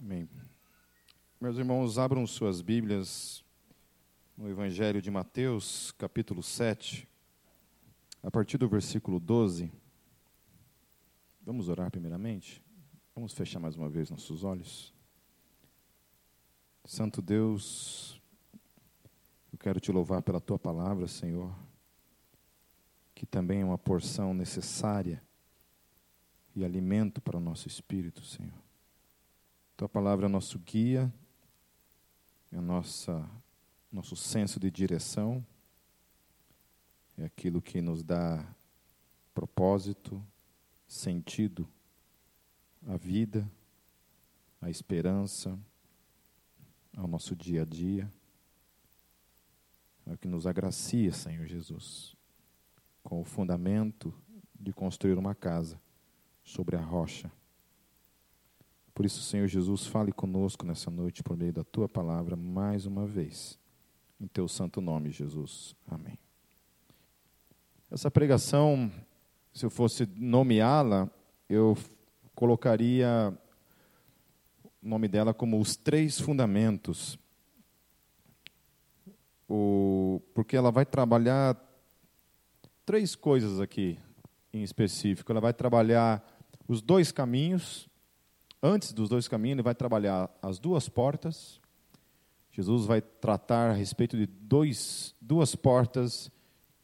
Amém. Meus irmãos, abram suas Bíblias no Evangelho de Mateus, capítulo 7, a partir do versículo 12. Vamos orar primeiramente? Vamos fechar mais uma vez nossos olhos. Santo Deus, eu quero te louvar pela tua palavra, Senhor, que também é uma porção necessária e alimento para o nosso espírito, Senhor. Tua palavra é nosso guia, é nossa, nosso senso de direção, é aquilo que nos dá propósito, sentido à vida, à esperança, ao nosso dia a dia. É o que nos agracia, Senhor Jesus, com o fundamento de construir uma casa sobre a rocha por isso, Senhor Jesus, fale conosco nessa noite por meio da tua palavra mais uma vez. Em teu santo nome, Jesus. Amém. Essa pregação, se eu fosse nomeá-la, eu colocaria o nome dela como os três fundamentos. O, porque ela vai trabalhar três coisas aqui em específico. Ela vai trabalhar os dois caminhos, Antes dos dois caminhos, ele vai trabalhar as duas portas. Jesus vai tratar a respeito de dois, duas portas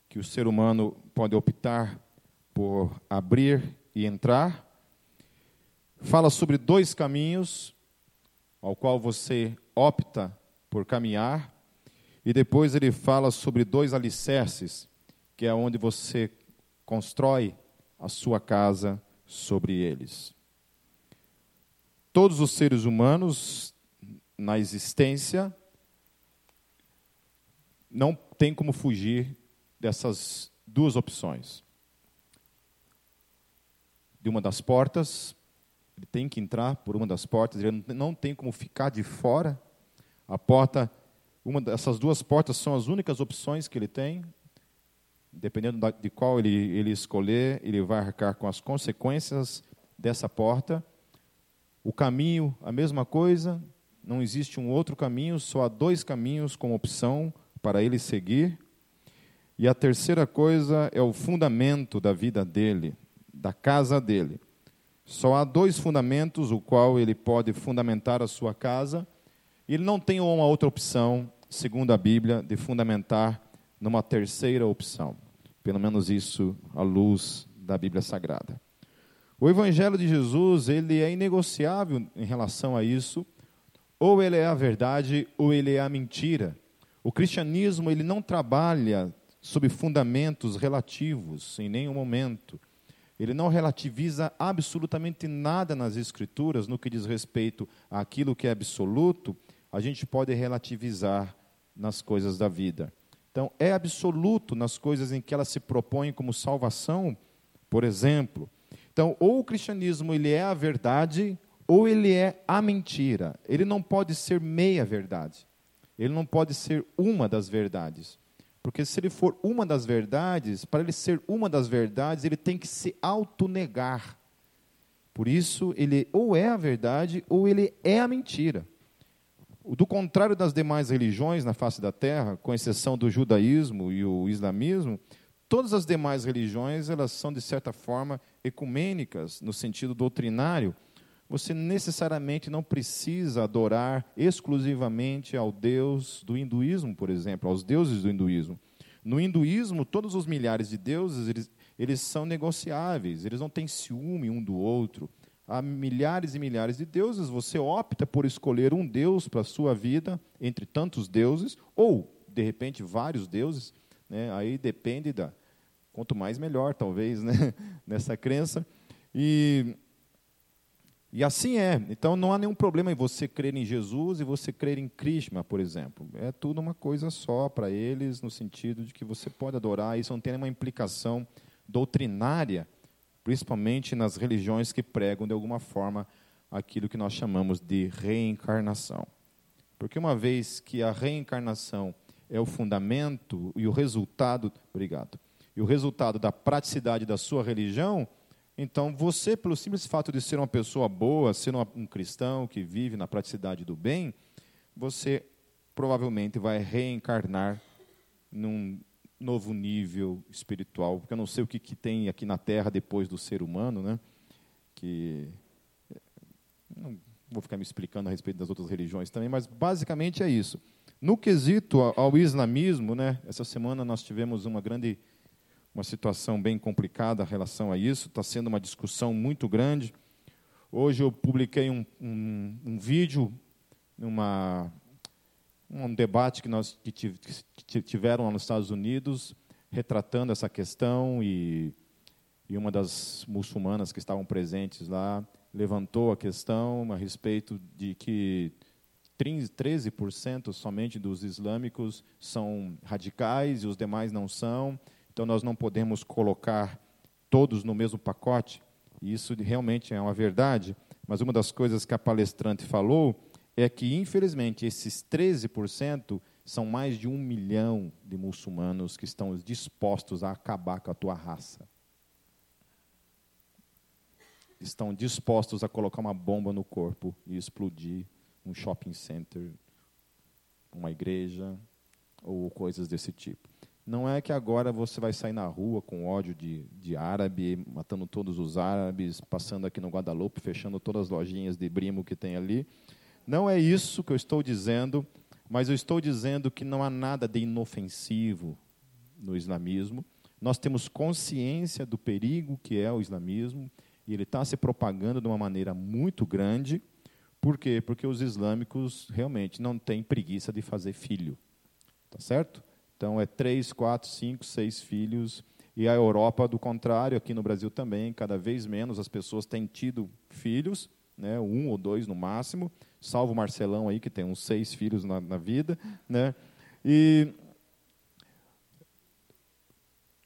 que o ser humano pode optar por abrir e entrar. Fala sobre dois caminhos ao qual você opta por caminhar. E depois ele fala sobre dois alicerces, que é onde você constrói a sua casa sobre eles todos os seres humanos na existência não tem como fugir dessas duas opções. De uma das portas, ele tem que entrar por uma das portas, ele não tem como ficar de fora. A porta, uma dessas duas portas são as únicas opções que ele tem. Dependendo de qual ele, ele escolher, ele vai arcar com as consequências dessa porta. O caminho, a mesma coisa, não existe um outro caminho, só há dois caminhos como opção para ele seguir. E a terceira coisa é o fundamento da vida dele, da casa dele. Só há dois fundamentos, o qual ele pode fundamentar a sua casa. Ele não tem uma outra opção, segundo a Bíblia, de fundamentar numa terceira opção. Pelo menos isso à luz da Bíblia Sagrada. O evangelho de Jesus, ele é inegociável em relação a isso. Ou ele é a verdade ou ele é a mentira. O cristianismo, ele não trabalha sob fundamentos relativos em nenhum momento. Ele não relativiza absolutamente nada nas escrituras no que diz respeito àquilo que é absoluto, a gente pode relativizar nas coisas da vida. Então, é absoluto nas coisas em que ela se propõe como salvação, por exemplo, então, ou o cristianismo ele é a verdade, ou ele é a mentira. Ele não pode ser meia verdade. Ele não pode ser uma das verdades. Porque se ele for uma das verdades, para ele ser uma das verdades, ele tem que se autonegar. Por isso, ele ou é a verdade ou ele é a mentira. Do contrário das demais religiões na face da terra, com exceção do judaísmo e o islamismo, todas as demais religiões, elas são de certa forma ecumênicas no sentido doutrinário. Você necessariamente não precisa adorar exclusivamente ao Deus do hinduísmo, por exemplo, aos deuses do hinduísmo. No hinduísmo, todos os milhares de deuses, eles, eles são negociáveis, eles não têm ciúme um do outro. Há milhares e milhares de deuses, você opta por escolher um deus para a sua vida, entre tantos deuses, ou, de repente, vários deuses, né? aí depende da, Quanto mais, melhor, talvez, né? nessa crença. E, e assim é. Então, não há nenhum problema em você crer em Jesus e você crer em Krishna, por exemplo. É tudo uma coisa só para eles, no sentido de que você pode adorar. Isso não tem nenhuma implicação doutrinária, principalmente nas religiões que pregam, de alguma forma, aquilo que nós chamamos de reencarnação. Porque uma vez que a reencarnação é o fundamento e o resultado. Obrigado e o resultado da praticidade da sua religião, Então, você, pelo simples fato de ser uma pessoa boa, ser um cristão que vive na praticidade do bem, você provavelmente vai reencarnar num novo nível espiritual, porque eu não sei o que, que tem aqui na Terra depois do ser humano, né? Que não vou ficar me explicando a respeito das outras religiões também, mas basicamente é isso. No quesito ao islamismo, né? Essa semana nós tivemos uma grande uma situação bem complicada em relação a isso, está sendo uma discussão muito grande. Hoje eu publiquei um, um, um vídeo, uma, um debate que, nós, que tiveram lá nos Estados Unidos, retratando essa questão, e, e uma das muçulmanas que estavam presentes lá levantou a questão a respeito de que 13% somente dos islâmicos são radicais e os demais não são, então, nós não podemos colocar todos no mesmo pacote, isso realmente é uma verdade, mas uma das coisas que a palestrante falou é que, infelizmente, esses 13% são mais de um milhão de muçulmanos que estão dispostos a acabar com a tua raça. Estão dispostos a colocar uma bomba no corpo e explodir um shopping center, uma igreja ou coisas desse tipo. Não é que agora você vai sair na rua com ódio de, de árabe, matando todos os árabes, passando aqui no Guadalupe, fechando todas as lojinhas de brimo que tem ali. Não é isso que eu estou dizendo, mas eu estou dizendo que não há nada de inofensivo no islamismo. Nós temos consciência do perigo que é o islamismo e ele está se propagando de uma maneira muito grande. Por quê? Porque os islâmicos realmente não têm preguiça de fazer filho. Tá certo? Então, é três, quatro, cinco, seis filhos. E a Europa, do contrário, aqui no Brasil também, cada vez menos as pessoas têm tido filhos, né, um ou dois no máximo, salvo o Marcelão aí, que tem uns seis filhos na, na vida. Né, e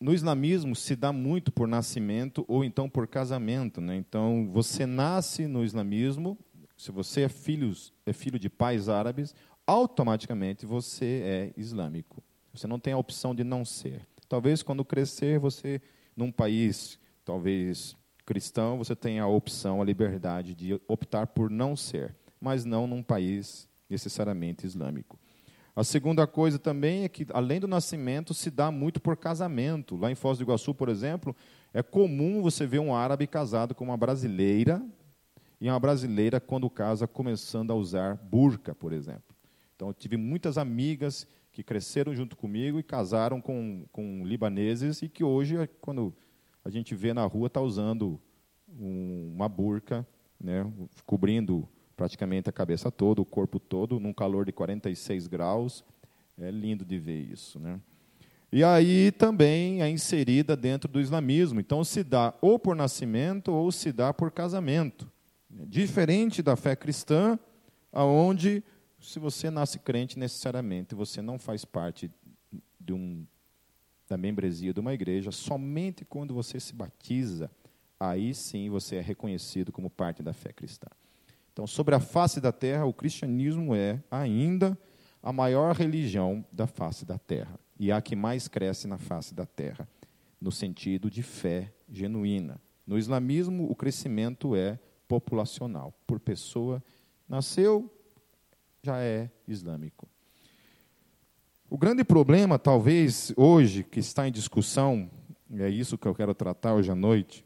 no islamismo se dá muito por nascimento ou então por casamento. Né? Então, você nasce no islamismo, se você é, filhos, é filho de pais árabes, automaticamente você é islâmico. Você não tem a opção de não ser. Talvez quando crescer, você, num país, talvez cristão, você tenha a opção, a liberdade de optar por não ser, mas não num país necessariamente islâmico. A segunda coisa também é que, além do nascimento, se dá muito por casamento. Lá em Foz do Iguaçu, por exemplo, é comum você ver um árabe casado com uma brasileira, e uma brasileira, quando casa, começando a usar burca, por exemplo. Então, eu tive muitas amigas que cresceram junto comigo e casaram com, com libaneses e que hoje, quando a gente vê na rua, está usando um, uma burca, né, cobrindo praticamente a cabeça toda, o corpo todo, num calor de 46 graus. É lindo de ver isso. Né? E aí também é inserida dentro do islamismo. Então se dá ou por nascimento ou se dá por casamento. Diferente da fé cristã, aonde se você nasce crente, necessariamente você não faz parte de um, da membresia de uma igreja, somente quando você se batiza, aí sim você é reconhecido como parte da fé cristã. Então, sobre a face da terra, o cristianismo é ainda a maior religião da face da terra e a que mais cresce na face da terra, no sentido de fé genuína. No islamismo, o crescimento é populacional, por pessoa nasceu, já é islâmico. O grande problema, talvez, hoje, que está em discussão, e é isso que eu quero tratar hoje à noite,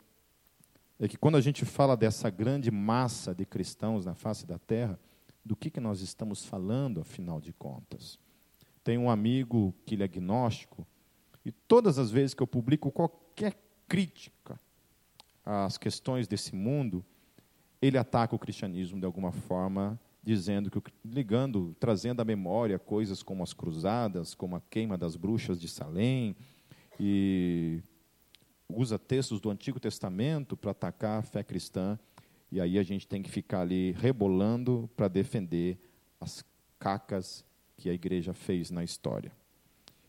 é que quando a gente fala dessa grande massa de cristãos na face da terra, do que, que nós estamos falando, afinal de contas? Tem um amigo que ele é agnóstico, e todas as vezes que eu publico qualquer crítica às questões desse mundo, ele ataca o cristianismo de alguma forma dizendo que ligando, trazendo à memória coisas como as cruzadas, como a queima das bruxas de Salém, e usa textos do Antigo Testamento para atacar a fé cristã, e aí a gente tem que ficar ali rebolando para defender as cacas que a igreja fez na história.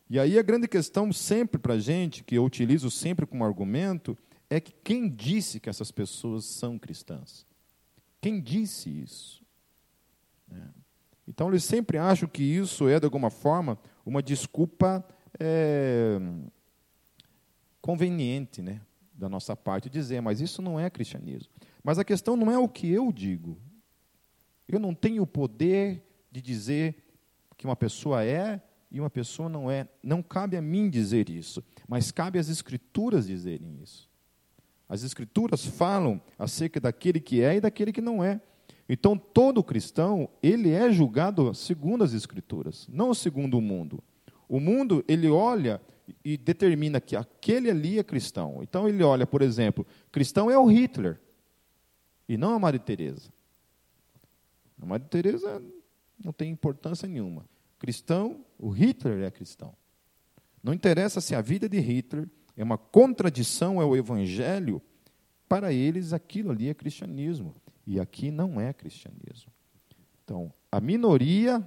E aí a grande questão sempre para a gente, que eu utilizo sempre como argumento, é que quem disse que essas pessoas são cristãs? Quem disse isso? É. Então, eles sempre acham que isso é, de alguma forma, uma desculpa é, conveniente, né? da nossa parte dizer, mas isso não é cristianismo. Mas a questão não é o que eu digo. Eu não tenho o poder de dizer que uma pessoa é e uma pessoa não é. Não cabe a mim dizer isso, mas cabe às Escrituras dizerem isso. As Escrituras falam acerca daquele que é e daquele que não é. Então, todo cristão, ele é julgado segundo as Escrituras, não segundo o mundo. O mundo, ele olha e determina que aquele ali é cristão. Então, ele olha, por exemplo, cristão é o Hitler, e não a Maria Teresa. A Maria Teresa não tem importância nenhuma. Cristão, o Hitler é cristão. Não interessa se a vida de Hitler é uma contradição ao evangelho, para eles aquilo ali é cristianismo. E aqui não é cristianismo. Então, a minoria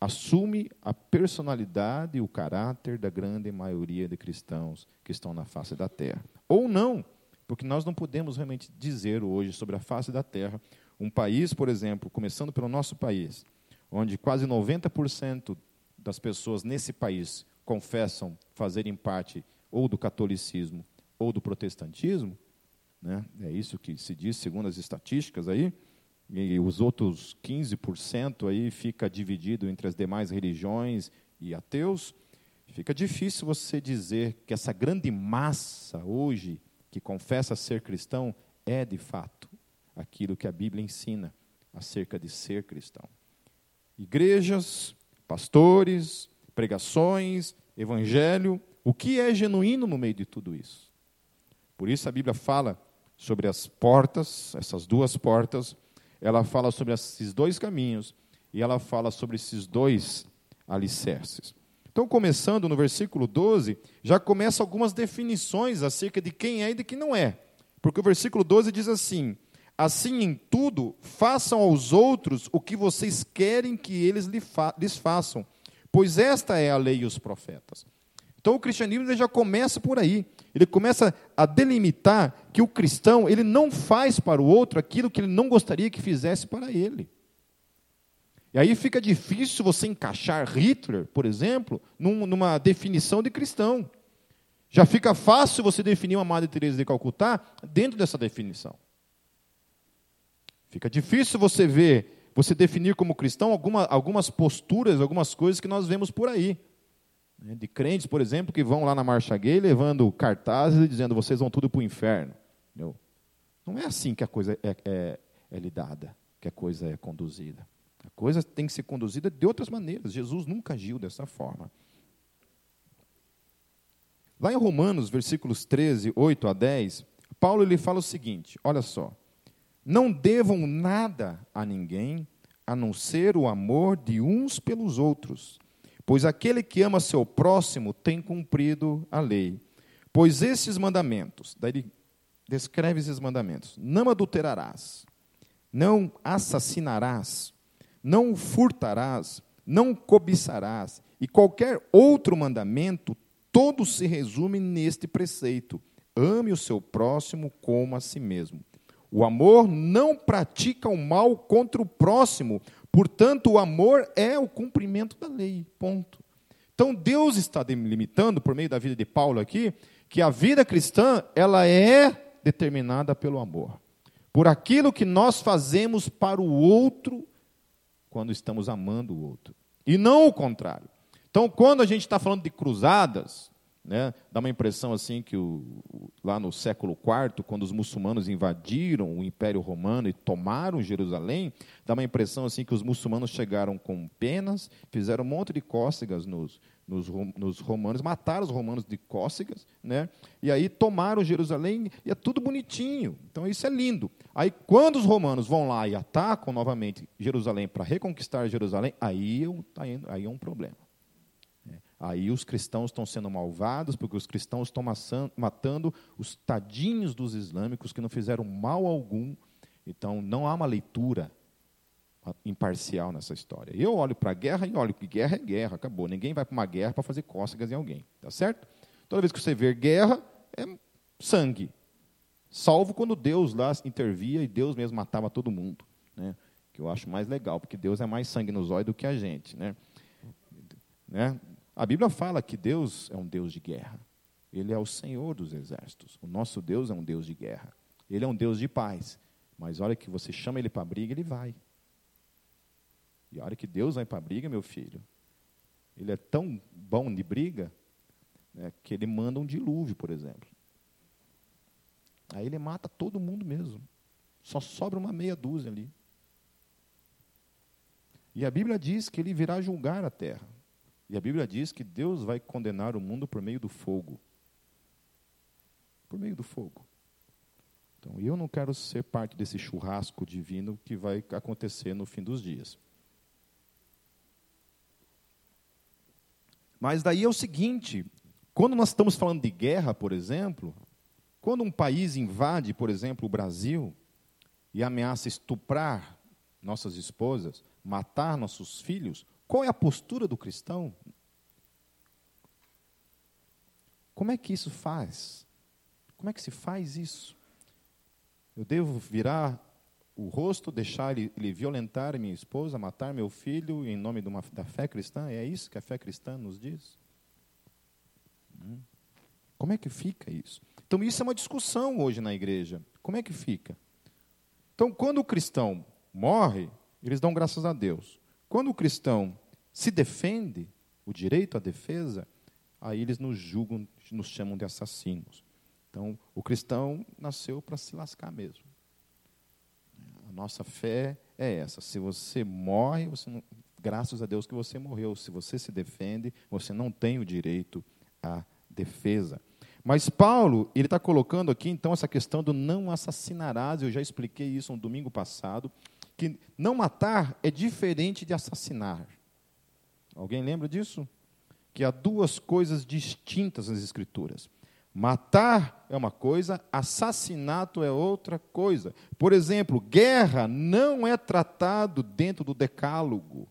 assume a personalidade e o caráter da grande maioria de cristãos que estão na face da terra. Ou não, porque nós não podemos realmente dizer hoje sobre a face da terra um país, por exemplo, começando pelo nosso país, onde quase 90% das pessoas nesse país confessam fazerem parte ou do catolicismo ou do protestantismo, né? é isso que se diz segundo as estatísticas aí, e os outros 15% aí fica dividido entre as demais religiões e ateus, fica difícil você dizer que essa grande massa hoje que confessa ser cristão é de fato aquilo que a Bíblia ensina acerca de ser cristão. Igrejas, pastores, pregações, evangelho, o que é genuíno no meio de tudo isso? Por isso a Bíblia fala sobre as portas, essas duas portas, ela fala sobre esses dois caminhos e ela fala sobre esses dois alicerces. Então, começando no versículo 12, já começa algumas definições acerca de quem é e de quem não é. Porque o versículo 12 diz assim: Assim em tudo, façam aos outros o que vocês querem que eles lhes façam, pois esta é a lei e os profetas. Então o cristianismo já começa por aí. Ele começa a delimitar que o cristão ele não faz para o outro aquilo que ele não gostaria que fizesse para ele. E aí fica difícil você encaixar Hitler, por exemplo, num, numa definição de cristão. Já fica fácil você definir uma Madre Teresa de Calcutá dentro dessa definição. Fica difícil você ver, você definir como cristão alguma, algumas posturas, algumas coisas que nós vemos por aí. Né? De crentes, por exemplo, que vão lá na marcha gay levando cartazes e dizendo vocês vão tudo para o inferno. Entendeu? Não é assim que a coisa é, é, é lidada, que a coisa é conduzida. A coisa tem que ser conduzida de outras maneiras. Jesus nunca agiu dessa forma. Lá em Romanos, versículos 13, 8 a 10, Paulo ele fala o seguinte: olha só. Não devam nada a ninguém, a não ser o amor de uns pelos outros. Pois aquele que ama seu próximo tem cumprido a lei. Pois esses mandamentos, daí ele descreve esses mandamentos: não adulterarás, não assassinarás, não furtarás, não cobiçarás, e qualquer outro mandamento, todos se resumem neste preceito: ame o seu próximo como a si mesmo. O amor não pratica o mal contra o próximo, portanto, o amor é o cumprimento da lei. Ponto. Então, Deus está delimitando, por meio da vida de Paulo aqui, que a vida cristã ela é determinada pelo amor. Por aquilo que nós fazemos para o outro quando estamos amando o outro. E não o contrário. Então, quando a gente está falando de cruzadas, né? Dá uma impressão assim que o, lá no século IV, quando os muçulmanos invadiram o Império Romano e tomaram Jerusalém, dá uma impressão assim que os muçulmanos chegaram com penas, fizeram um monte de cócegas nos, nos, nos romanos, mataram os romanos de cócegas, né? e aí tomaram Jerusalém e é tudo bonitinho. Então isso é lindo. Aí quando os romanos vão lá e atacam novamente Jerusalém para reconquistar Jerusalém, aí, tá aí é um problema. Aí os cristãos estão sendo malvados, porque os cristãos estão matando os tadinhos dos islâmicos que não fizeram mal algum. Então, não há uma leitura imparcial nessa história. Eu olho para a guerra e olho que guerra é guerra, acabou. Ninguém vai para uma guerra para fazer cócegas em alguém, tá certo? Toda vez que você vê guerra, é sangue. Salvo quando Deus lá intervia e Deus mesmo matava todo mundo, né? Que eu acho mais legal, porque Deus é mais sangue nos olhos do que a gente, né? né? A Bíblia fala que Deus é um Deus de guerra. Ele é o Senhor dos exércitos. O nosso Deus é um Deus de guerra. Ele é um Deus de paz. Mas a hora que você chama ele para briga, ele vai. E a hora que Deus vai para briga, meu filho, ele é tão bom de briga né, que ele manda um dilúvio, por exemplo. Aí ele mata todo mundo mesmo. Só sobra uma meia dúzia ali. E a Bíblia diz que ele virá julgar a terra. E a Bíblia diz que Deus vai condenar o mundo por meio do fogo. Por meio do fogo. Então, eu não quero ser parte desse churrasco divino que vai acontecer no fim dos dias. Mas daí é o seguinte: quando nós estamos falando de guerra, por exemplo, quando um país invade, por exemplo, o Brasil, e ameaça estuprar nossas esposas, matar nossos filhos, qual é a postura do cristão? Como é que isso faz? Como é que se faz isso? Eu devo virar o rosto, deixar ele, ele violentar minha esposa, matar meu filho em nome uma, da fé cristã? É isso que a fé cristã nos diz? Hum. Como é que fica isso? Então, isso é uma discussão hoje na igreja. Como é que fica? Então, quando o cristão morre, eles dão graças a Deus. Quando o cristão se defende, o direito à defesa, aí eles nos julgam, nos chamam de assassinos. Então, o cristão nasceu para se lascar mesmo. A nossa fé é essa. Se você morre, você não, graças a Deus que você morreu. Se você se defende, você não tem o direito à defesa. Mas Paulo, ele está colocando aqui então essa questão do não assassinarás. Eu já expliquei isso no domingo passado, que não matar é diferente de assassinar. Alguém lembra disso? Que há duas coisas distintas nas Escrituras. Matar é uma coisa, assassinato é outra coisa. Por exemplo, guerra não é tratado dentro do decálogo.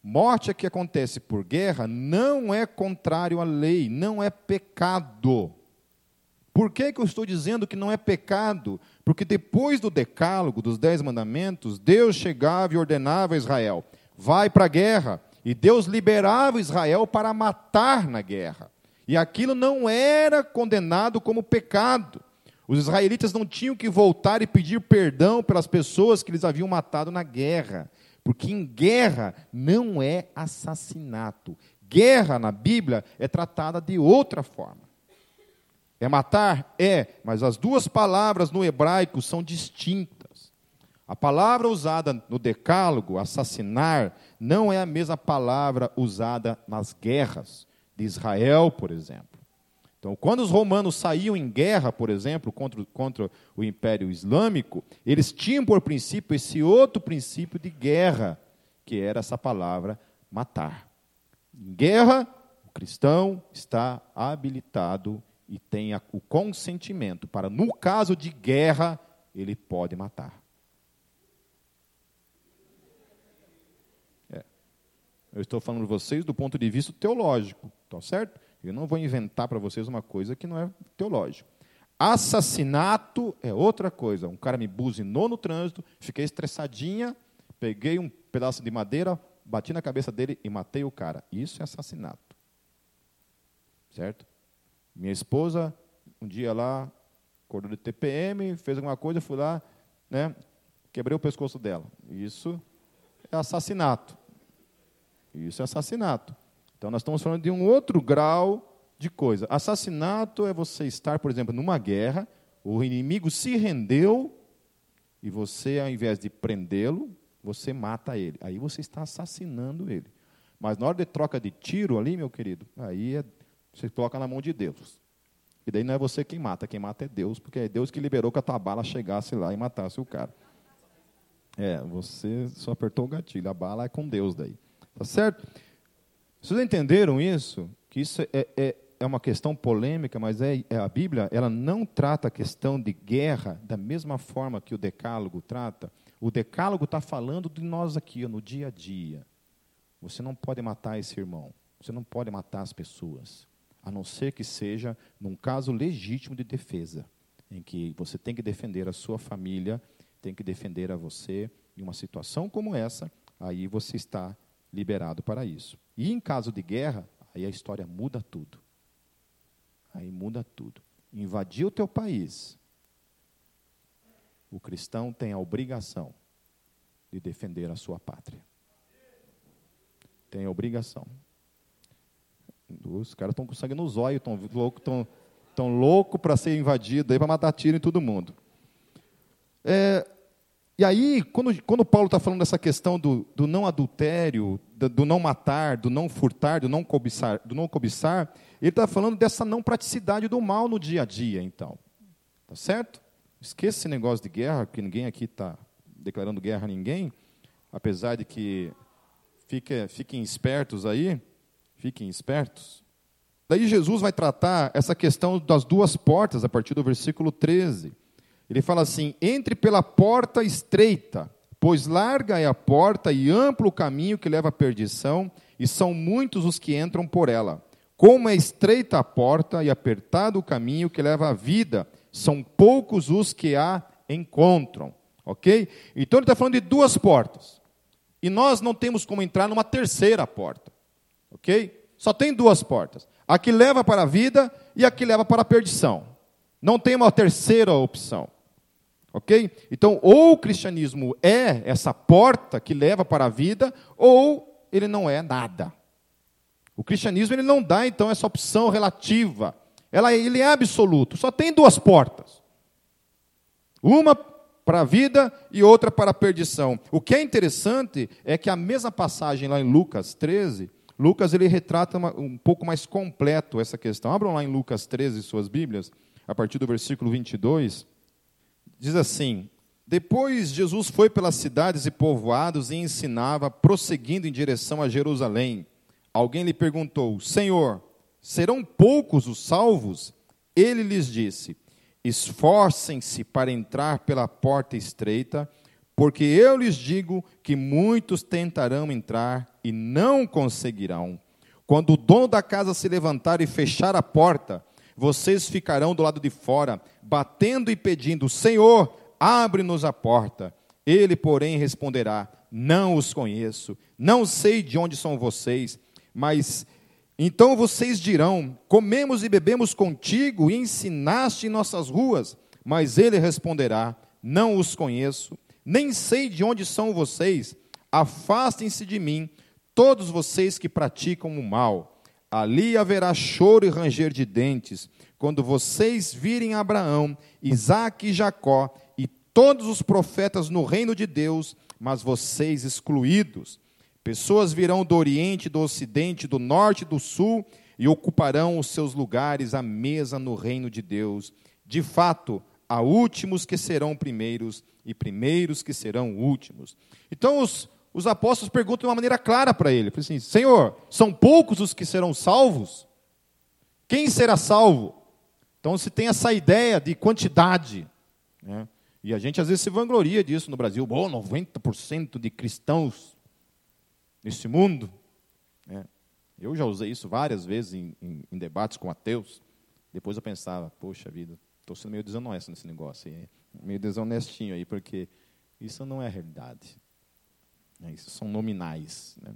Morte que acontece por guerra não é contrário à lei, não é pecado. Por que, que eu estou dizendo que não é pecado? Porque depois do decálogo, dos dez mandamentos, Deus chegava e ordenava a Israel: vai para a guerra. E Deus liberava Israel para matar na guerra. E aquilo não era condenado como pecado. Os israelitas não tinham que voltar e pedir perdão pelas pessoas que eles haviam matado na guerra. Porque em guerra não é assassinato. Guerra na Bíblia é tratada de outra forma. É matar? É, mas as duas palavras no hebraico são distintas. A palavra usada no Decálogo, assassinar, não é a mesma palavra usada nas guerras de Israel, por exemplo. Então, quando os romanos saíam em guerra, por exemplo, contra, contra o Império Islâmico, eles tinham por princípio esse outro princípio de guerra, que era essa palavra matar. Em guerra, o cristão está habilitado e tem o consentimento para, no caso de guerra, ele pode matar. Eu estou falando para vocês do ponto de vista teológico, tá certo? Eu não vou inventar para vocês uma coisa que não é teológico. Assassinato é outra coisa. Um cara me buzinou no trânsito, fiquei estressadinha, peguei um pedaço de madeira, bati na cabeça dele e matei o cara. Isso é assassinato. Certo? Minha esposa, um dia lá, acordou de TPM, fez alguma coisa, fui lá, né, quebrei o pescoço dela. Isso é assassinato. Isso é assassinato. Então, nós estamos falando de um outro grau de coisa. Assassinato é você estar, por exemplo, numa guerra, o inimigo se rendeu e você, ao invés de prendê-lo, você mata ele. Aí você está assassinando ele. Mas na hora de troca de tiro ali, meu querido, aí é, você coloca na mão de Deus. E daí não é você quem mata, quem mata é Deus, porque é Deus que liberou que a tua bala chegasse lá e matasse o cara. É, você só apertou o gatilho, a bala é com Deus daí. Tá certo? Vocês entenderam isso? Que isso é, é, é uma questão polêmica, mas é, é, a Bíblia ela não trata a questão de guerra da mesma forma que o Decálogo trata. O Decálogo está falando de nós aqui, no dia a dia. Você não pode matar esse irmão. Você não pode matar as pessoas. A não ser que seja num caso legítimo de defesa, em que você tem que defender a sua família, tem que defender a você. Em uma situação como essa, aí você está liberado para isso. E em caso de guerra, aí a história muda tudo. Aí muda tudo. Invadir o teu país. O cristão tem a obrigação de defender a sua pátria. Tem a obrigação. Os caras estão com sangue nos olhos, estão loucos tão, tão louco para ser invadido, para matar tiro em todo mundo. É, e aí, quando, quando Paulo está falando dessa questão do, do não adultério, do, do, não matar, do não furtar, do não cobiçar, do não cobiçar ele está falando dessa não praticidade do mal no dia a dia, então. Tá certo? Esqueça esse negócio de guerra, que ninguém aqui está declarando guerra a ninguém, apesar de que fique, fiquem espertos aí, fiquem espertos. Daí Jesus vai tratar essa questão das duas portas, a partir do versículo 13. Ele fala assim: entre pela porta estreita, pois larga é a porta e amplo o caminho que leva à perdição, e são muitos os que entram por ela. Como é estreita a porta e apertado o caminho que leva à vida, são poucos os que a encontram. Ok? Então ele está falando de duas portas. E nós não temos como entrar numa terceira porta. Ok? Só tem duas portas. A que leva para a vida e a que leva para a perdição. Não tem uma terceira opção. Ok? Então, ou o cristianismo é essa porta que leva para a vida, ou ele não é nada. O cristianismo ele não dá, então, essa opção relativa. Ela, ele é absoluto. Só tem duas portas. Uma para a vida e outra para a perdição. O que é interessante é que a mesma passagem lá em Lucas 13, Lucas ele retrata uma, um pouco mais completo essa questão. Abram lá em Lucas 13 suas Bíblias, a partir do versículo 22. Diz assim: Depois Jesus foi pelas cidades e povoados e ensinava, prosseguindo em direção a Jerusalém. Alguém lhe perguntou: Senhor, serão poucos os salvos? Ele lhes disse: Esforcem-se para entrar pela porta estreita, porque eu lhes digo que muitos tentarão entrar e não conseguirão. Quando o dono da casa se levantar e fechar a porta, vocês ficarão do lado de fora, batendo e pedindo: Senhor, abre-nos a porta. Ele, porém, responderá: Não os conheço, não sei de onde são vocês, mas então vocês dirão: Comemos e bebemos contigo e ensinaste em nossas ruas. Mas ele responderá: Não os conheço, nem sei de onde são vocês. Afastem-se de mim, todos vocês que praticam o mal. Ali haverá choro e ranger de dentes, quando vocês virem Abraão, Isaque e Jacó e todos os profetas no reino de Deus, mas vocês excluídos. Pessoas virão do Oriente, do Ocidente, do Norte e do Sul e ocuparão os seus lugares à mesa no reino de Deus. De fato, há últimos que serão primeiros e primeiros que serão últimos. Então, os, os apóstolos perguntam de uma maneira clara para ele: assim, Senhor, são poucos os que serão salvos? Quem será salvo? Então se tem essa ideia de quantidade. Né? E a gente às vezes se vangloria disso no Brasil. Bom, 90% de cristãos nesse mundo. Né? Eu já usei isso várias vezes em, em, em, debates com ateus. Depois eu pensava, poxa vida, estou sendo meio desonesto nesse negócio. Meio desonestinho aí, porque isso não é a realidade. É, isso são nominais. Né?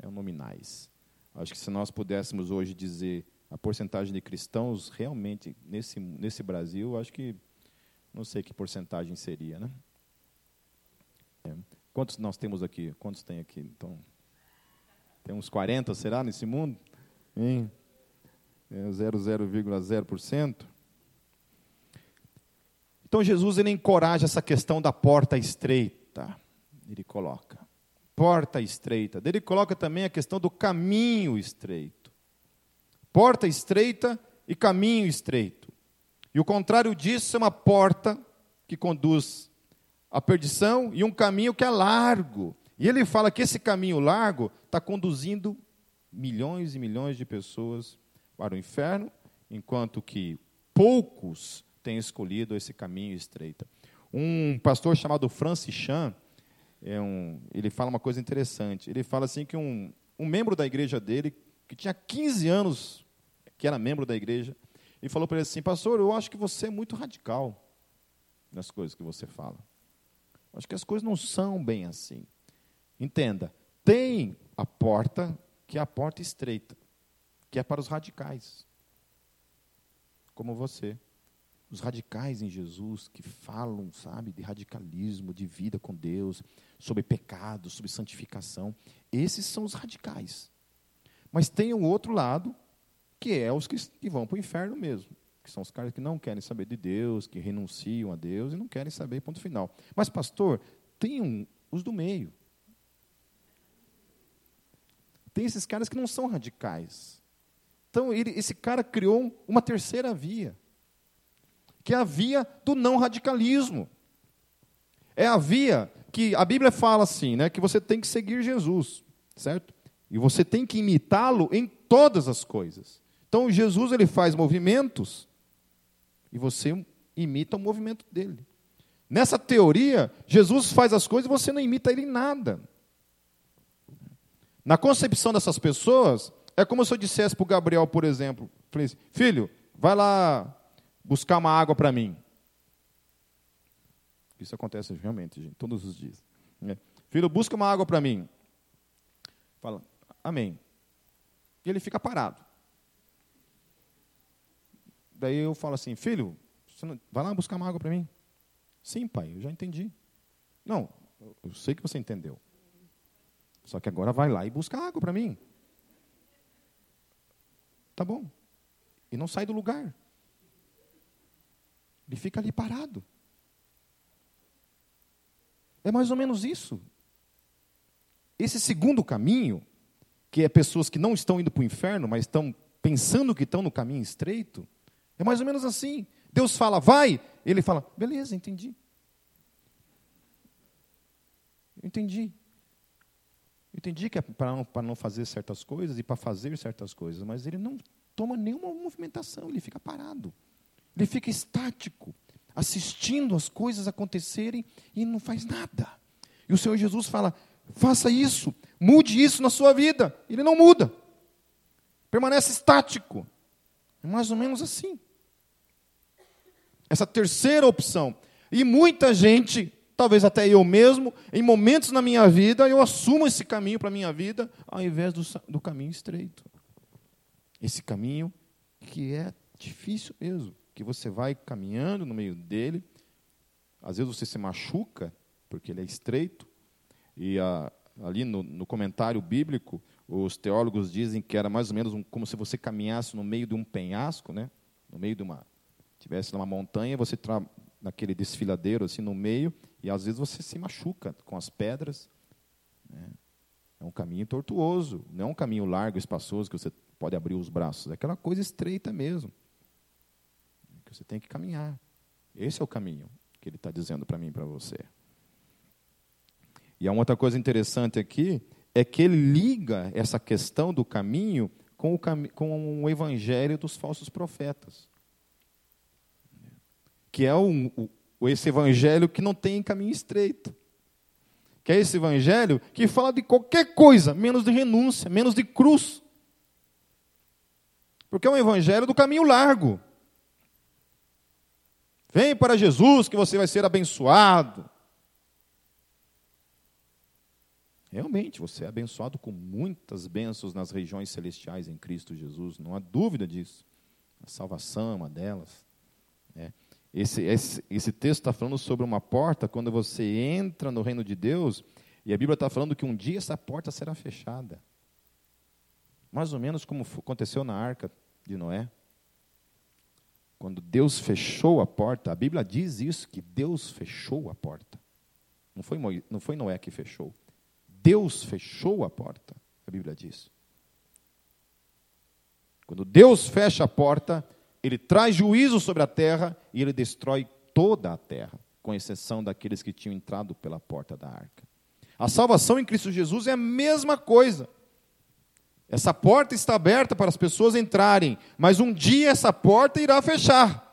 É nominais. Acho que se nós pudéssemos hoje dizer a porcentagem de cristãos realmente nesse, nesse Brasil, acho que não sei que porcentagem seria. Né? É. Quantos nós temos aqui? Quantos tem aqui? Então, tem uns 40, será, nesse mundo? Hein? É 0,0%. Então Jesus ele encoraja essa questão da porta estreita ele coloca. Porta estreita. Ele coloca também a questão do caminho estreito. Porta estreita e caminho estreito. E o contrário disso é uma porta que conduz à perdição e um caminho que é largo. E ele fala que esse caminho largo está conduzindo milhões e milhões de pessoas para o inferno, enquanto que poucos têm escolhido esse caminho estreito. Um pastor chamado Francis Chan, é um, ele fala uma coisa interessante. Ele fala assim que um, um membro da igreja dele, que tinha 15 anos, que era membro da igreja, e falou para ele assim: Pastor, eu acho que você é muito radical nas coisas que você fala. Acho que as coisas não são bem assim. Entenda, tem a porta, que é a porta estreita, que é para os radicais. como você. Os radicais em Jesus que falam, sabe, de radicalismo, de vida com Deus, sobre pecado, sobre santificação. Esses são os radicais. Mas tem o outro lado, que é os que, que vão para o inferno mesmo. Que são os caras que não querem saber de Deus, que renunciam a Deus e não querem saber, ponto final. Mas, pastor, tem um, os do meio. Tem esses caras que não são radicais. Então, ele, esse cara criou uma terceira via que é a via do não radicalismo. É a via que a Bíblia fala assim, né, que você tem que seguir Jesus, certo? E você tem que imitá-lo em todas as coisas. Então Jesus ele faz movimentos e você imita o movimento dele. Nessa teoria, Jesus faz as coisas e você não imita ele em nada. Na concepção dessas pessoas, é como se eu dissesse para o Gabriel, por exemplo, assim, filho, vai lá buscar uma água para mim. Isso acontece realmente, gente, todos os dias. Né? Filho, busca uma água para mim. Fala, amém. E ele fica parado. Daí eu falo assim, filho, não, vai lá buscar uma água para mim. Sim, pai, eu já entendi. Não, eu sei que você entendeu. Só que agora vai lá e busca água para mim. Tá bom. E não sai do lugar. Ele fica ali parado. É mais ou menos isso. Esse segundo caminho, que é pessoas que não estão indo para o inferno, mas estão pensando que estão no caminho estreito, é mais ou menos assim. Deus fala, vai, ele fala, beleza, entendi. entendi. entendi que é para não, para não fazer certas coisas e para fazer certas coisas, mas ele não toma nenhuma movimentação, ele fica parado. Ele fica estático, assistindo as coisas acontecerem e não faz nada. E o Senhor Jesus fala: faça isso, mude isso na sua vida. Ele não muda, permanece estático. É mais ou menos assim. Essa terceira opção. E muita gente, talvez até eu mesmo, em momentos na minha vida, eu assumo esse caminho para a minha vida, ao invés do, do caminho estreito. Esse caminho que é difícil mesmo que você vai caminhando no meio dele, às vezes você se machuca, porque ele é estreito, e a, ali no, no, comentário bíblico, os teólogos dizem que era mais ou menos um, como se você caminhasse no meio de um penhasco, né? no meio de uma. tivesse numa montanha, você tra, naquele desfiladeiro assim no meio, e às vezes você se machuca com as pedras. Né? É um caminho tortuoso, não é um caminho largo, espaçoso, que você pode abrir os braços, é aquela coisa estreita mesmo. Você tem que caminhar. Esse é o caminho que ele está dizendo para mim e para você. E a outra coisa interessante aqui é que ele liga essa questão do caminho com o, cam com o evangelho dos falsos profetas. Que é um, o, esse evangelho que não tem caminho estreito. Que é esse evangelho que fala de qualquer coisa, menos de renúncia, menos de cruz. Porque é um evangelho do caminho largo. Vem para Jesus que você vai ser abençoado. Realmente, você é abençoado com muitas bênçãos nas regiões celestiais em Cristo Jesus, não há dúvida disso. A salvação é uma delas. É. Esse, esse, esse texto está falando sobre uma porta quando você entra no reino de Deus, e a Bíblia está falando que um dia essa porta será fechada. Mais ou menos como aconteceu na arca de Noé. Quando Deus fechou a porta, a Bíblia diz isso, que Deus fechou a porta. Não foi, Moisés, não foi Noé que fechou. Deus fechou a porta, a Bíblia diz. Quando Deus fecha a porta, ele traz juízo sobre a terra e ele destrói toda a terra, com exceção daqueles que tinham entrado pela porta da arca. A salvação em Cristo Jesus é a mesma coisa. Essa porta está aberta para as pessoas entrarem, mas um dia essa porta irá fechar.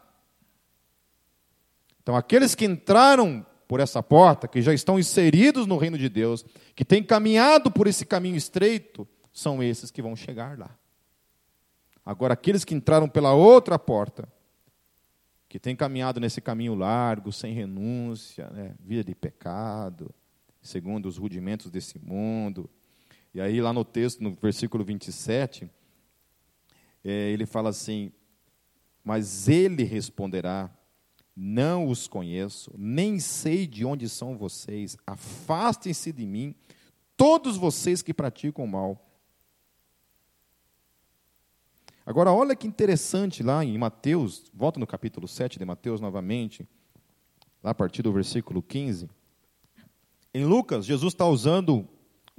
Então, aqueles que entraram por essa porta, que já estão inseridos no reino de Deus, que têm caminhado por esse caminho estreito, são esses que vão chegar lá. Agora, aqueles que entraram pela outra porta, que têm caminhado nesse caminho largo, sem renúncia, né, vida de pecado, segundo os rudimentos desse mundo, e aí, lá no texto, no versículo 27, é, ele fala assim: Mas ele responderá: Não os conheço, nem sei de onde são vocês. Afastem-se de mim, todos vocês que praticam o mal. Agora, olha que interessante lá em Mateus, volta no capítulo 7 de Mateus novamente, lá a partir do versículo 15. Em Lucas, Jesus está usando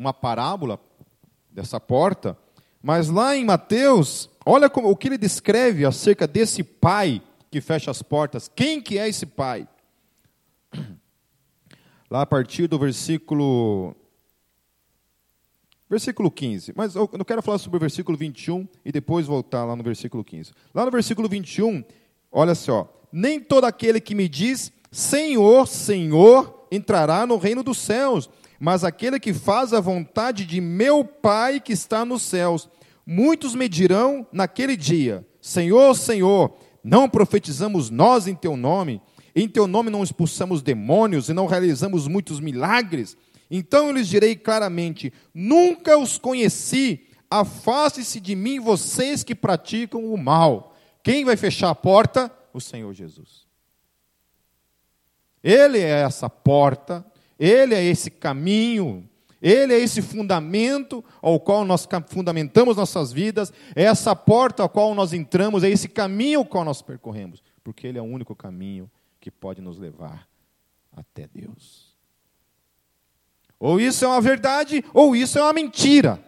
uma parábola dessa porta, mas lá em Mateus, olha como, o que ele descreve acerca desse pai que fecha as portas. Quem que é esse pai? Lá a partir do versículo Versículo 15. Mas eu não quero falar sobre o versículo 21 e depois voltar lá no versículo 15. Lá no versículo 21, olha só. Nem todo aquele que me diz Senhor, Senhor, entrará no reino dos céus, mas aquele que faz a vontade de meu Pai que está nos céus. Muitos me dirão naquele dia: Senhor, Senhor, não profetizamos nós em teu nome? Em teu nome não expulsamos demônios e não realizamos muitos milagres? Então eu lhes direi claramente: nunca os conheci, afaste-se de mim, vocês que praticam o mal. Quem vai fechar a porta? O Senhor Jesus. Ele é essa porta, ele é esse caminho, ele é esse fundamento ao qual nós fundamentamos nossas vidas, é essa porta ao qual nós entramos, é esse caminho ao qual nós percorremos, porque ele é o único caminho que pode nos levar até Deus. Ou isso é uma verdade, ou isso é uma mentira.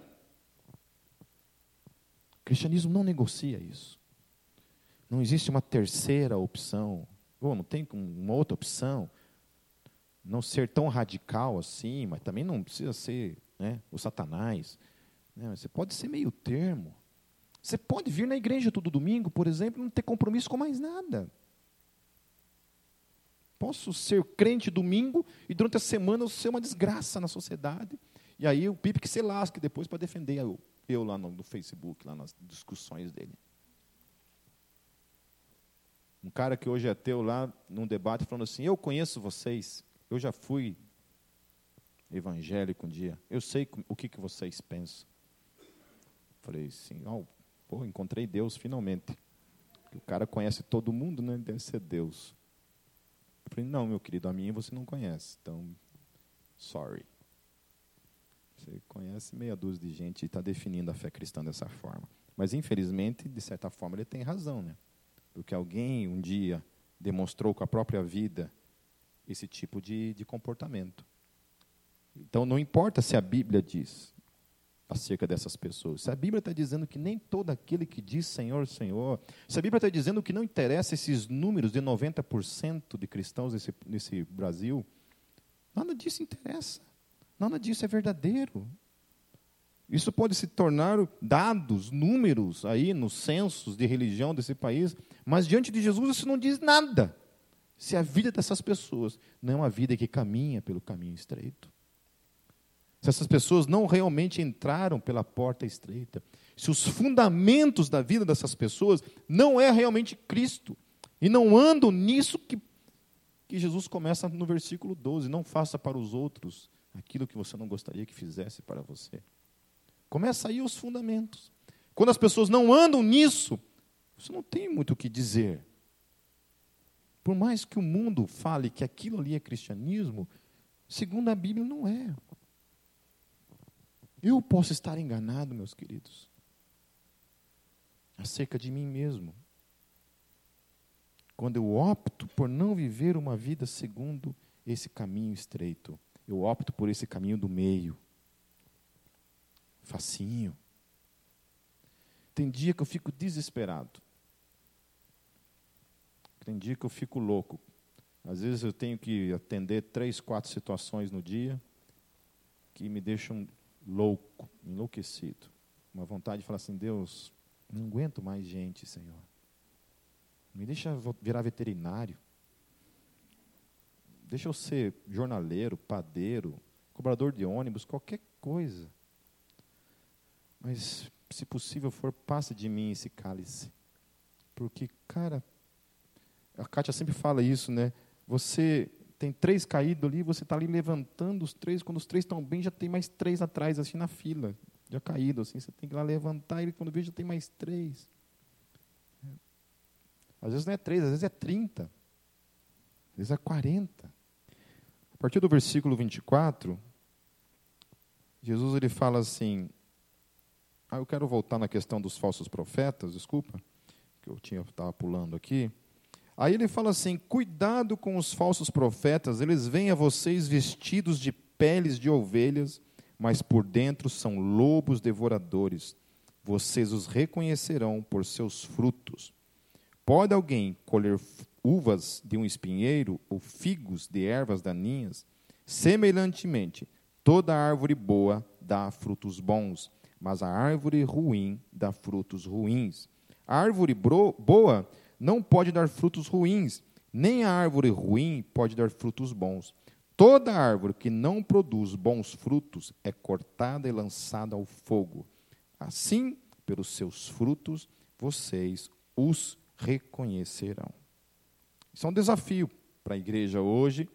O cristianismo não negocia isso. Não existe uma terceira opção. Ou não tem uma outra opção. Não ser tão radical assim, mas também não precisa ser né, o Satanás. Né, você pode ser meio termo. Você pode vir na igreja todo domingo, por exemplo, e não ter compromisso com mais nada. Posso ser crente domingo e durante a semana eu ser uma desgraça na sociedade. E aí o Pipe que se lasque depois para defender eu, eu lá no, no Facebook, lá nas discussões dele. Um cara que hoje é ateu lá num debate falando assim: Eu conheço vocês, eu já fui evangélico um dia, eu sei o que, que vocês pensam. Falei assim: oh, pô, encontrei Deus finalmente. O cara conhece todo mundo, né? Deve ser Deus. Eu falei, não, meu querido, a minha você não conhece, então, sorry. Você conhece meia dúzia de gente e está definindo a fé cristã dessa forma. Mas, infelizmente, de certa forma, ele tem razão, né? Porque alguém um dia demonstrou com a própria vida esse tipo de, de comportamento. Então, não importa se a Bíblia diz, acerca dessas pessoas. Se a Bíblia está dizendo que nem todo aquele que diz Senhor, Senhor, se a Bíblia está dizendo que não interessa esses números de 90% de cristãos nesse, nesse Brasil, nada disso interessa. Nada disso é verdadeiro. Isso pode se tornar dados, números aí nos censos de religião desse país, mas diante de Jesus isso não diz nada. Se a vida dessas pessoas não é uma vida que caminha pelo caminho estreito se essas pessoas não realmente entraram pela porta estreita, se os fundamentos da vida dessas pessoas não é realmente Cristo, e não andam nisso que, que Jesus começa no versículo 12: não faça para os outros aquilo que você não gostaria que fizesse para você. Começa aí os fundamentos. Quando as pessoas não andam nisso, você não tem muito o que dizer. Por mais que o mundo fale que aquilo ali é cristianismo, segundo a Bíblia, não é. Eu posso estar enganado, meus queridos, acerca de mim mesmo. Quando eu opto por não viver uma vida segundo esse caminho estreito, eu opto por esse caminho do meio. Facinho. Tem dia que eu fico desesperado. Tem dia que eu fico louco. Às vezes eu tenho que atender três, quatro situações no dia que me deixam louco, enlouquecido. Uma vontade de falar assim: Deus, não aguento mais gente, Senhor. Me deixa virar veterinário. Deixa eu ser jornaleiro, padeiro, cobrador de ônibus, qualquer coisa. Mas, se possível for, passa de mim esse cálice. Porque, cara, a Kátia sempre fala isso, né? Você tem três caídos ali, você está ali levantando os três, quando os três estão bem, já tem mais três atrás, assim, na fila, já caído, assim, você tem que ir lá levantar, e quando vê, já tem mais três. Às vezes não é três, às vezes é trinta. Às vezes é quarenta. A partir do versículo 24, Jesus ele fala assim. Ah, eu quero voltar na questão dos falsos profetas, desculpa, que eu tinha estava pulando aqui. Aí ele fala assim: cuidado com os falsos profetas, eles vêm a vocês vestidos de peles de ovelhas, mas por dentro são lobos devoradores. Vocês os reconhecerão por seus frutos. Pode alguém colher uvas de um espinheiro ou figos de ervas daninhas? Semelhantemente, toda árvore boa dá frutos bons, mas a árvore ruim dá frutos ruins. A árvore boa não pode dar frutos ruins, nem a árvore ruim pode dar frutos bons. Toda árvore que não produz bons frutos é cortada e lançada ao fogo. Assim, pelos seus frutos, vocês os reconhecerão. Isso é um desafio para a igreja hoje,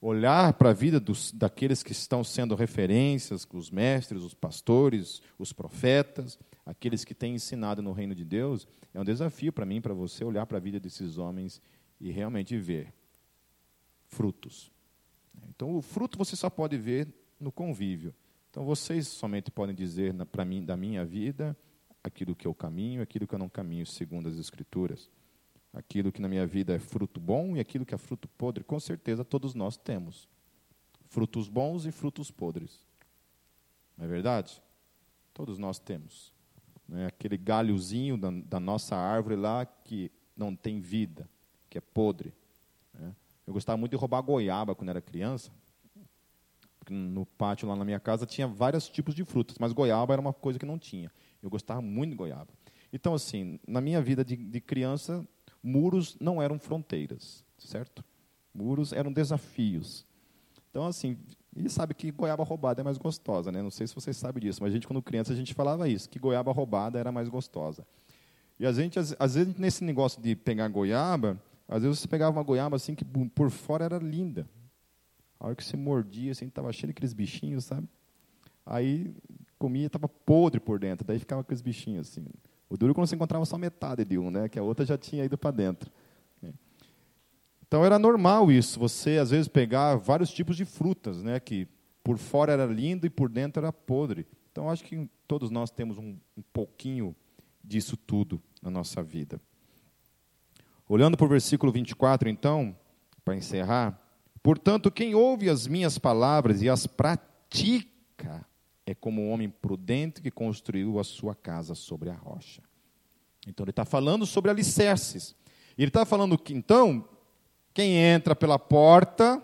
olhar para a vida dos, daqueles que estão sendo referências, os mestres, os pastores, os profetas, aqueles que têm ensinado no reino de Deus, é um desafio para mim, para você, olhar para a vida desses homens e realmente ver frutos. Então, o fruto você só pode ver no convívio. Então, vocês somente podem dizer para mim da minha vida aquilo que eu caminho, aquilo que eu não caminho segundo as Escrituras. Aquilo que na minha vida é fruto bom e aquilo que é fruto podre, com certeza todos nós temos. Frutos bons e frutos podres. Não é verdade? Todos nós temos né, aquele galhozinho da, da, nossa árvore lá que não tem vida, que é podre. Né. Eu gostava muito de roubar goiaba quando era criança. No pátio lá na minha casa tinha vários tipos de frutas, mas goiaba era uma coisa que não tinha. Eu gostava muito de goiaba. Então, assim, na minha vida de, de criança, muros não eram fronteiras, certo? Muros eram desafios. Então, assim, e sabe que goiaba roubada é mais gostosa, né? Não sei se vocês sabem disso, mas a gente, quando criança, a gente falava isso, que goiaba roubada era mais gostosa. E a gente, às, vezes, nesse negócio de pegar goiaba, às vezes você pegava uma goiaba assim que por fora era linda. A hora que você mordia, assim, estava cheio daqueles bichinhos, sabe? Aí comia estava podre por dentro, daí ficava aqueles bichinhos assim. O duro é quando você encontrava só metade de um, né? Que a outra já tinha ido para dentro. Então era normal isso, você às vezes pegar vários tipos de frutas, né, que por fora era lindo e por dentro era podre. Então acho que todos nós temos um, um pouquinho disso tudo na nossa vida. Olhando para o versículo 24, então, para encerrar, portanto, quem ouve as minhas palavras e as pratica é como um homem prudente que construiu a sua casa sobre a rocha. Então ele está falando sobre alicerces. Ele está falando que, então, quem entra pela porta,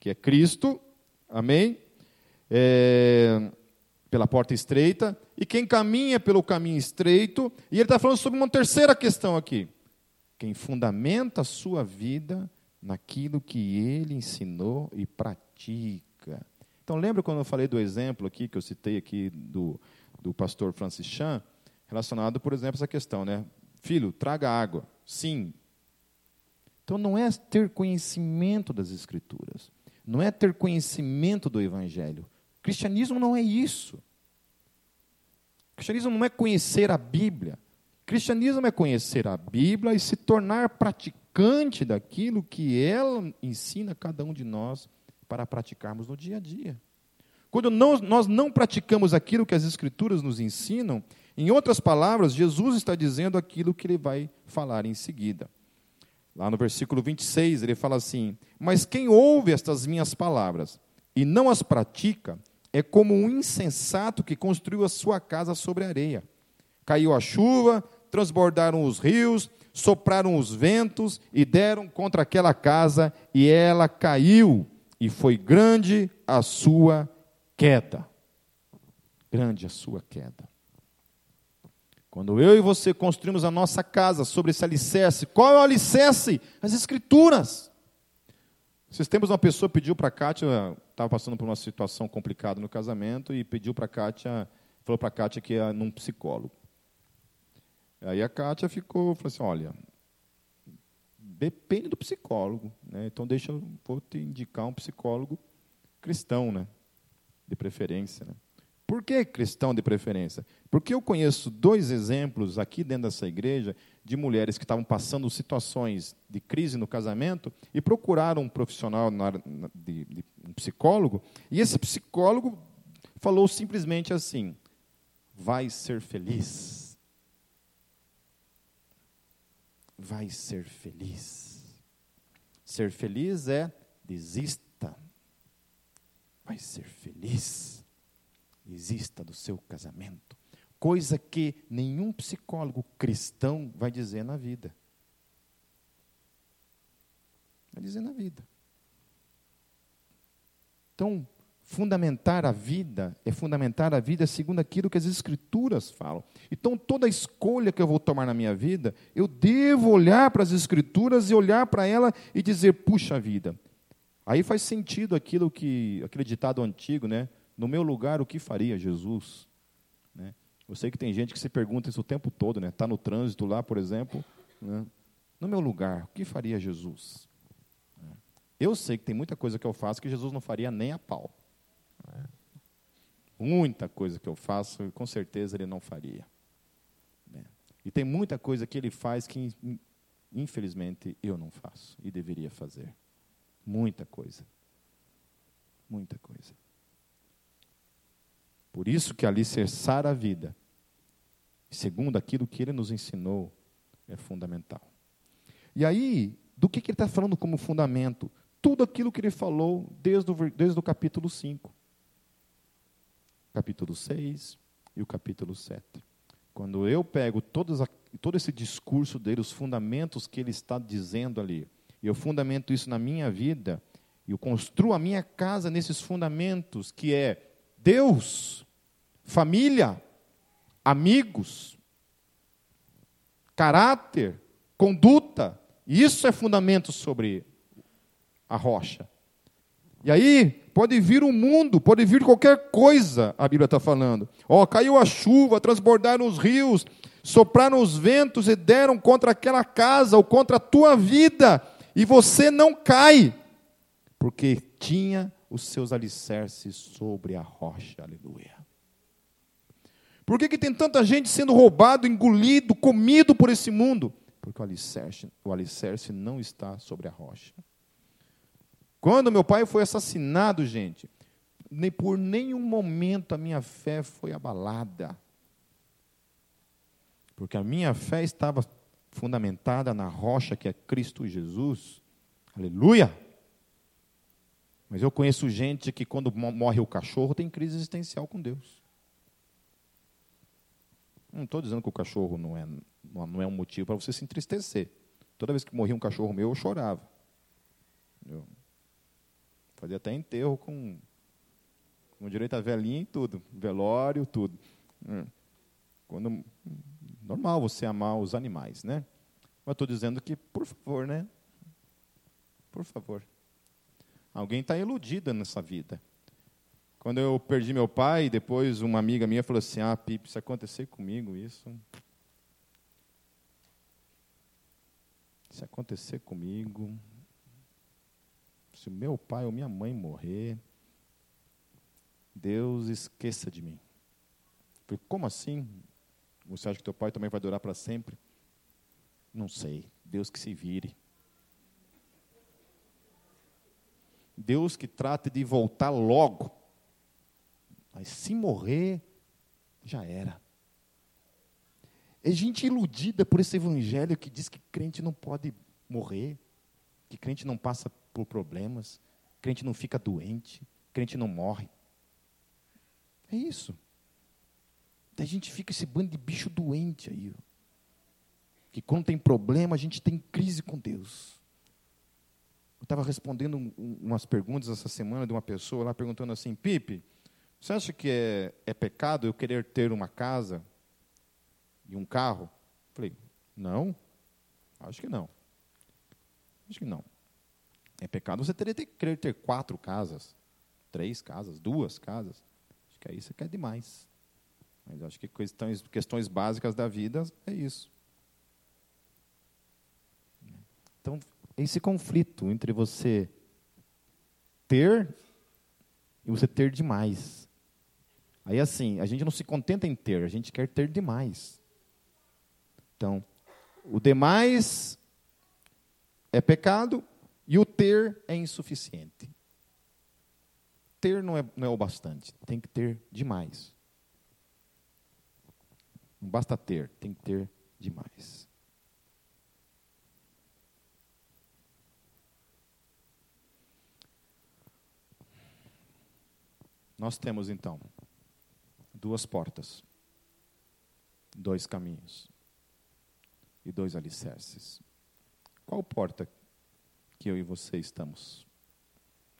que é Cristo, amém? É, pela porta estreita, e quem caminha pelo caminho estreito, e ele está falando sobre uma terceira questão aqui. Quem fundamenta a sua vida naquilo que ele ensinou e pratica. Então, lembra quando eu falei do exemplo aqui, que eu citei aqui do, do pastor Francis Chan, relacionado, por exemplo, a essa questão, né? Filho, traga água. Sim, então não é ter conhecimento das Escrituras, não é ter conhecimento do Evangelho. O cristianismo não é isso. O cristianismo não é conhecer a Bíblia. O cristianismo é conhecer a Bíblia e se tornar praticante daquilo que ela ensina a cada um de nós para praticarmos no dia a dia. Quando não, nós não praticamos aquilo que as Escrituras nos ensinam, em outras palavras, Jesus está dizendo aquilo que ele vai falar em seguida. Lá no versículo 26, ele fala assim: Mas quem ouve estas minhas palavras e não as pratica, é como um insensato que construiu a sua casa sobre areia. Caiu a chuva, transbordaram os rios, sopraram os ventos e deram contra aquela casa, e ela caiu, e foi grande a sua queda. Grande a sua queda. Quando eu e você construímos a nossa casa sobre esse alicerce, qual é o alicerce? As Escrituras. Esses tempos uma pessoa pediu para a Kátia, estava passando por uma situação complicada no casamento, e pediu para a Kátia, falou para a Kátia que ia num psicólogo. Aí a Kátia ficou, falou assim, olha, depende do psicólogo, né? então deixa eu vou te indicar um psicólogo cristão, né? de preferência. Né? Por que cristão de preferência? Porque eu conheço dois exemplos aqui dentro dessa igreja de mulheres que estavam passando situações de crise no casamento e procuraram um profissional de, de um psicólogo, e esse psicólogo falou simplesmente assim: vai ser feliz. Vai ser feliz. Ser feliz é desista. Vai ser feliz. Desista do seu casamento. Coisa que nenhum psicólogo cristão vai dizer na vida. Vai dizer na vida. Então, fundamentar a vida é fundamentar a vida segundo aquilo que as Escrituras falam. Então, toda escolha que eu vou tomar na minha vida, eu devo olhar para as Escrituras e olhar para ela e dizer: puxa vida. Aí faz sentido aquilo que, aquele ditado antigo, né? No meu lugar, o que faria Jesus? Né? Eu sei que tem gente que se pergunta isso o tempo todo, né? Está no trânsito lá, por exemplo. Né? No meu lugar, o que faria Jesus? Eu sei que tem muita coisa que eu faço que Jesus não faria nem a pau. Muita coisa que eu faço, com certeza ele não faria. Né? E tem muita coisa que ele faz que, infelizmente, eu não faço e deveria fazer. Muita coisa. Muita coisa. Por isso que alicerçar a vida, segundo aquilo que ele nos ensinou, é fundamental. E aí, do que, que ele está falando como fundamento? Tudo aquilo que ele falou desde o, desde o capítulo 5 capítulo 6 e o capítulo 7. Quando eu pego todos, todo esse discurso dele, os fundamentos que ele está dizendo ali, e eu fundamento isso na minha vida, e eu construo a minha casa nesses fundamentos, que é Deus, família, amigos, caráter, conduta, isso é fundamento sobre a rocha. E aí, pode vir o um mundo, pode vir qualquer coisa, a Bíblia está falando. Ó, caiu a chuva, transbordaram os rios, sopraram os ventos e deram contra aquela casa ou contra a tua vida, e você não cai, porque tinha os seus alicerces sobre a rocha. Aleluia. Por que, que tem tanta gente sendo roubado, engolido, comido por esse mundo? Porque o alicerce, o alicerce não está sobre a rocha. Quando meu pai foi assassinado, gente, nem por nenhum momento a minha fé foi abalada. Porque a minha fé estava fundamentada na rocha que é Cristo Jesus. Aleluia! Mas eu conheço gente que, quando morre o cachorro, tem crise existencial com Deus. Não estou dizendo que o cachorro não é, não é um motivo para você se entristecer. Toda vez que morria um cachorro meu, eu chorava. Eu, Fazia até enterro com, com direito a velhinha e tudo, velório, tudo. Hum. Quando, normal você amar os animais, né? Mas estou dizendo que, por favor, né? Por favor. Alguém está iludida nessa vida. Quando eu perdi meu pai, depois uma amiga minha falou assim: Ah, Pipe, se acontecer comigo isso. Se acontecer comigo, se meu pai ou minha mãe morrer, Deus esqueça de mim. falei, como assim? Você acha que teu pai também vai durar para sempre? Não sei. Deus que se vire. Deus que trate de voltar logo. Mas se morrer, já era. É gente iludida por esse evangelho que diz que crente não pode morrer, que crente não passa por problemas, crente não fica doente, crente não morre. É isso. A gente fica esse bando de bicho doente aí. Que quando tem problema, a gente tem crise com Deus. Eu estava respondendo um, umas perguntas essa semana de uma pessoa lá perguntando assim: Pipe, você acha que é, é pecado eu querer ter uma casa e um carro? Falei: não, acho que não. Acho que não. É pecado você teria que querer ter quatro casas, três casas, duas casas. Acho que aí você quer demais. Mas acho que questões, questões básicas da vida é isso. Então, esse conflito entre você ter e você ter demais. Aí assim, a gente não se contenta em ter, a gente quer ter demais. Então, o demais é pecado e o ter é insuficiente. Ter não é, não é o bastante, tem que ter demais. Não basta ter, tem que ter demais. Nós temos então duas portas, dois caminhos e dois alicerces. Qual porta que eu e você estamos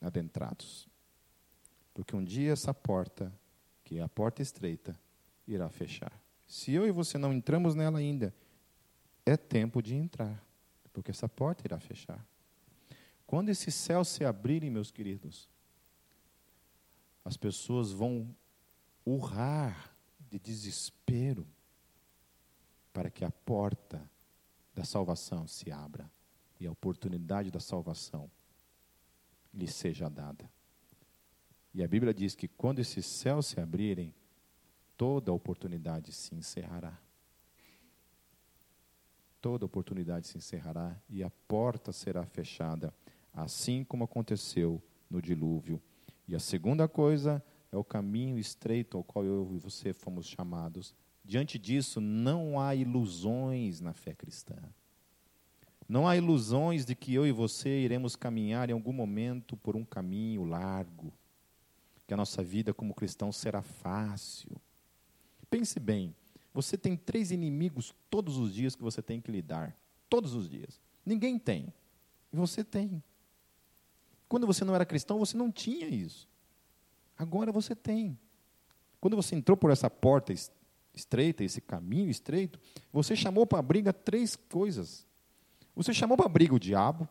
adentrados? Porque um dia essa porta, que é a porta estreita, irá fechar. Se eu e você não entramos nela ainda, é tempo de entrar, porque essa porta irá fechar. Quando esse céu se abrirem, meus queridos, as pessoas vão urrar de desespero para que a porta da salvação se abra e a oportunidade da salvação lhe seja dada. E a Bíblia diz que quando esses céus se abrirem, toda oportunidade se encerrará. Toda oportunidade se encerrará e a porta será fechada, assim como aconteceu no dilúvio. E a segunda coisa é o caminho estreito ao qual eu e você fomos chamados. Diante disso, não há ilusões na fé cristã. Não há ilusões de que eu e você iremos caminhar em algum momento por um caminho largo, que a nossa vida como cristão será fácil. Pense bem, você tem três inimigos todos os dias que você tem que lidar. Todos os dias. Ninguém tem. E você tem. Quando você não era cristão, você não tinha isso. Agora você tem. Quando você entrou por essa porta estreita, esse caminho estreito, você chamou para a briga três coisas. Você chamou para briga o diabo.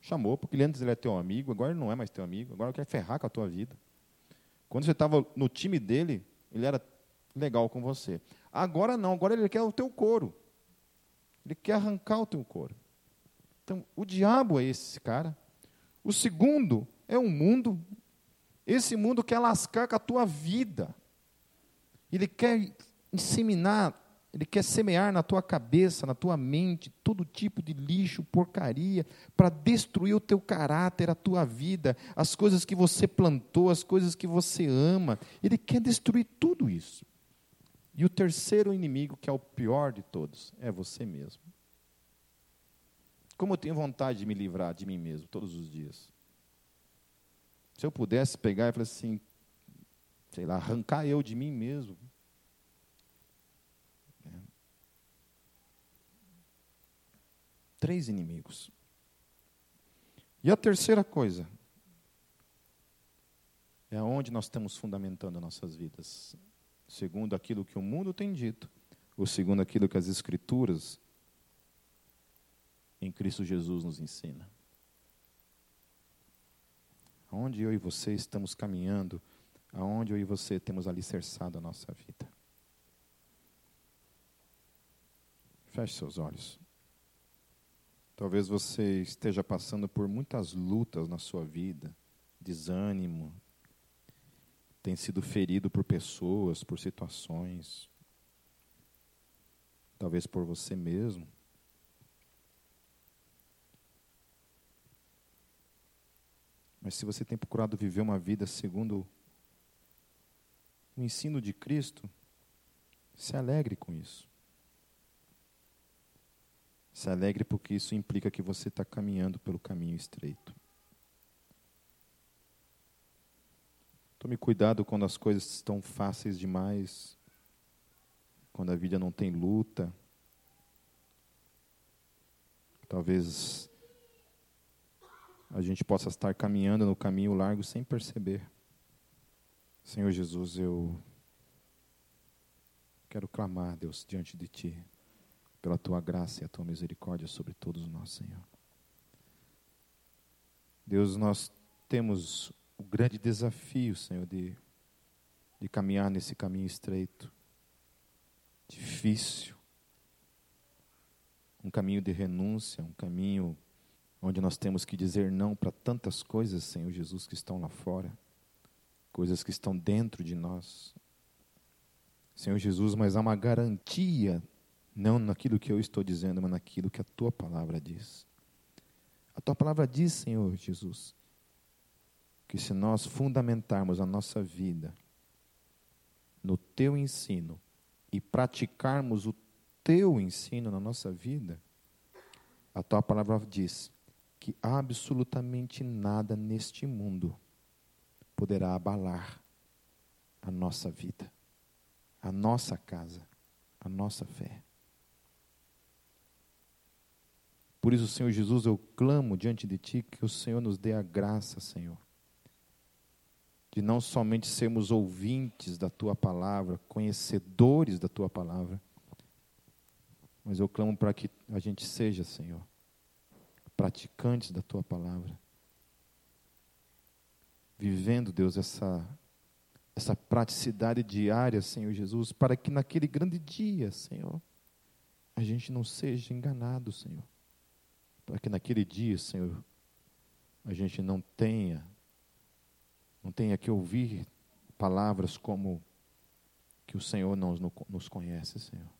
Chamou, porque antes ele é teu amigo, agora ele não é mais teu amigo, agora ele quer ferrar com a tua vida. Quando você estava no time dele, ele era legal com você. Agora não, agora ele quer o teu couro. Ele quer arrancar o teu couro. Então, o diabo é esse cara. O segundo é um mundo. Esse mundo quer lascar com a tua vida. Ele quer inseminar, ele quer semear na tua cabeça, na tua mente, todo tipo de lixo, porcaria, para destruir o teu caráter, a tua vida, as coisas que você plantou, as coisas que você ama. Ele quer destruir tudo isso. E o terceiro inimigo, que é o pior de todos, é você mesmo. Como eu tenho vontade de me livrar de mim mesmo todos os dias. Se eu pudesse pegar e falar assim, sei lá, arrancar eu de mim mesmo. Três inimigos. E a terceira coisa é onde nós estamos fundamentando nossas vidas, segundo aquilo que o mundo tem dito, ou segundo aquilo que as Escrituras em Cristo Jesus nos ensina. Aonde eu e você estamos caminhando, aonde eu e você temos alicerçado a nossa vida. Feche seus olhos. Talvez você esteja passando por muitas lutas na sua vida, desânimo, tem sido ferido por pessoas, por situações, talvez por você mesmo. Mas se você tem procurado viver uma vida segundo o ensino de Cristo, se alegre com isso. Se alegre porque isso implica que você está caminhando pelo caminho estreito. Tome cuidado quando as coisas estão fáceis demais, quando a vida não tem luta. Talvez a gente possa estar caminhando no caminho largo sem perceber. Senhor Jesus, eu quero clamar, Deus, diante de Ti, pela Tua graça e a Tua misericórdia sobre todos nós, Senhor. Deus, nós temos o grande desafio, Senhor, de, de caminhar nesse caminho estreito, difícil, um caminho de renúncia, um caminho onde nós temos que dizer não para tantas coisas, Senhor Jesus, que estão lá fora. coisas que estão dentro de nós. Senhor Jesus, mas há uma garantia, não naquilo que eu estou dizendo, mas naquilo que a tua palavra diz. A tua palavra diz, Senhor Jesus, que se nós fundamentarmos a nossa vida no teu ensino e praticarmos o teu ensino na nossa vida, a tua palavra diz que absolutamente nada neste mundo poderá abalar a nossa vida, a nossa casa, a nossa fé. Por isso, Senhor Jesus, eu clamo diante de Ti que o Senhor nos dê a graça, Senhor, de não somente sermos ouvintes da Tua palavra, conhecedores da Tua palavra, mas eu clamo para que a gente seja, Senhor, praticantes da Tua palavra vivendo, Deus, essa, essa praticidade diária, Senhor Jesus, para que naquele grande dia, Senhor, a gente não seja enganado, Senhor. Para que naquele dia, Senhor, a gente não tenha, não tenha que ouvir palavras como que o Senhor não nos conhece, Senhor.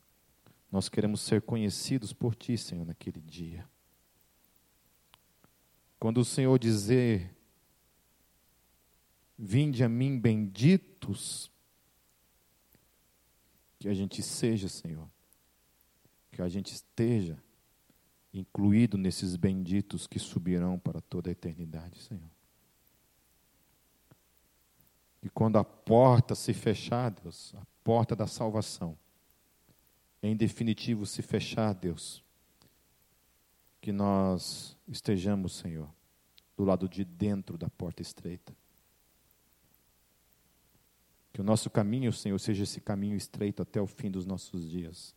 Nós queremos ser conhecidos por Ti, Senhor, naquele dia. Quando o Senhor dizer Vinde a mim, benditos. Que a gente seja, Senhor. Que a gente esteja incluído nesses benditos que subirão para toda a eternidade, Senhor. E quando a porta se fechar, Deus, a porta da salvação, em definitivo se fechar, Deus, que nós estejamos, Senhor, do lado de dentro da porta estreita que o nosso caminho, Senhor, seja esse caminho estreito até o fim dos nossos dias.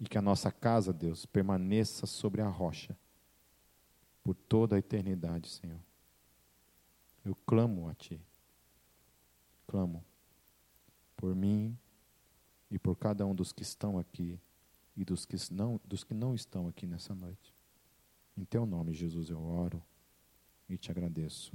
E que a nossa casa, Deus, permaneça sobre a rocha por toda a eternidade, Senhor. Eu clamo a Ti. Clamo por mim e por cada um dos que estão aqui e dos que não, dos que não estão aqui nessa noite. Em Teu nome, Jesus, eu oro e te agradeço.